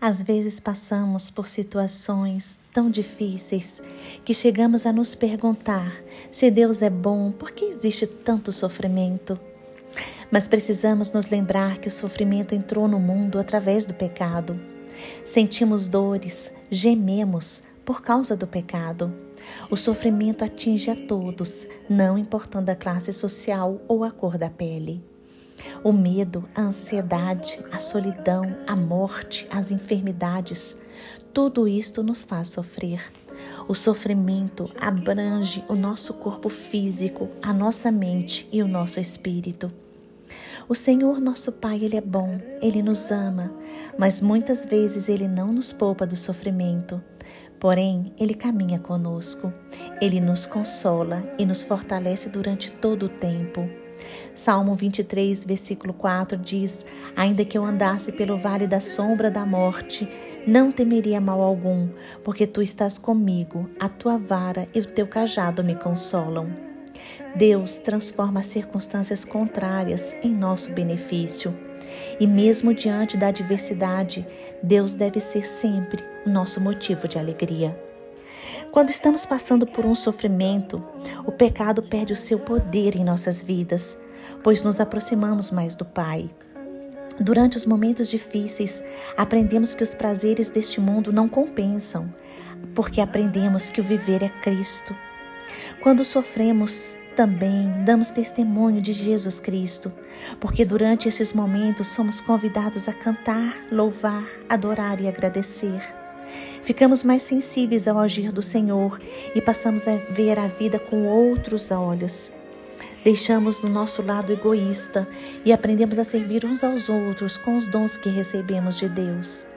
Às vezes passamos por situações tão difíceis que chegamos a nos perguntar se Deus é bom, por que existe tanto sofrimento? Mas precisamos nos lembrar que o sofrimento entrou no mundo através do pecado. Sentimos dores, gememos por causa do pecado. O sofrimento atinge a todos, não importando a classe social ou a cor da pele. O medo, a ansiedade, a solidão, a morte, as enfermidades, tudo isto nos faz sofrer. O sofrimento abrange o nosso corpo físico, a nossa mente e o nosso espírito. O Senhor nosso Pai, Ele é bom, Ele nos ama, mas muitas vezes Ele não nos poupa do sofrimento. Porém, Ele caminha conosco, Ele nos consola e nos fortalece durante todo o tempo. Salmo 23, versículo 4 diz: Ainda que eu andasse pelo vale da sombra da morte, não temeria mal algum, porque tu estás comigo, a tua vara e o teu cajado me consolam. Deus transforma as circunstâncias contrárias em nosso benefício. E mesmo diante da adversidade, Deus deve ser sempre nosso motivo de alegria. Quando estamos passando por um sofrimento, o pecado perde o seu poder em nossas vidas, pois nos aproximamos mais do Pai. Durante os momentos difíceis, aprendemos que os prazeres deste mundo não compensam, porque aprendemos que o viver é Cristo. Quando sofremos, também damos testemunho de Jesus Cristo, porque durante esses momentos somos convidados a cantar, louvar, adorar e agradecer. Ficamos mais sensíveis ao agir do Senhor e passamos a ver a vida com outros olhos. Deixamos do nosso lado egoísta e aprendemos a servir uns aos outros com os dons que recebemos de Deus.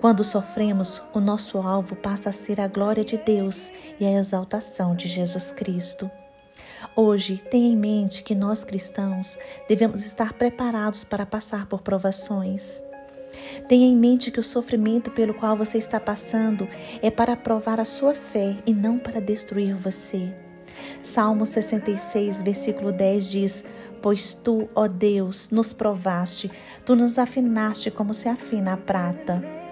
Quando sofremos, o nosso alvo passa a ser a glória de Deus e a exaltação de Jesus Cristo. Hoje, tenha em mente que nós cristãos devemos estar preparados para passar por provações. Tenha em mente que o sofrimento pelo qual você está passando é para provar a sua fé e não para destruir você. Salmo 66, versículo 10 diz: Pois tu, ó Deus, nos provaste, tu nos afinaste como se afina a prata.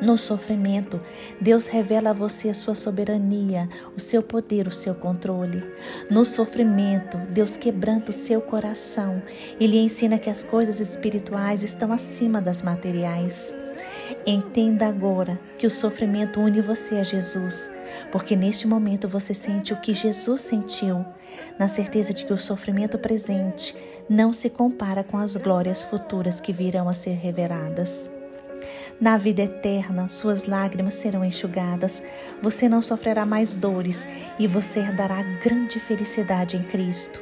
No sofrimento, Deus revela a você a sua soberania, o seu poder, o seu controle. No sofrimento, Deus quebranta o seu coração e lhe ensina que as coisas espirituais estão acima das materiais. Entenda agora que o sofrimento une você a Jesus, porque neste momento você sente o que Jesus sentiu, na certeza de que o sofrimento presente não se compara com as glórias futuras que virão a ser reveladas. Na vida eterna, suas lágrimas serão enxugadas, você não sofrerá mais dores e você herdará grande felicidade em Cristo.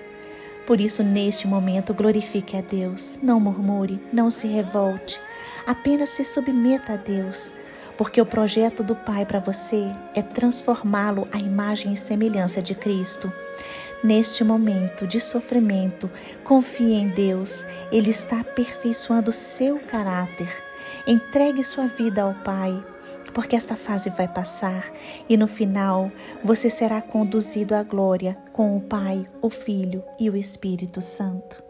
Por isso, neste momento, glorifique a Deus, não murmure, não se revolte, apenas se submeta a Deus, porque o projeto do Pai para você é transformá-lo à imagem e semelhança de Cristo. Neste momento de sofrimento, confie em Deus, Ele está aperfeiçoando seu caráter. Entregue sua vida ao Pai, porque esta fase vai passar e no final você será conduzido à glória com o Pai, o Filho e o Espírito Santo.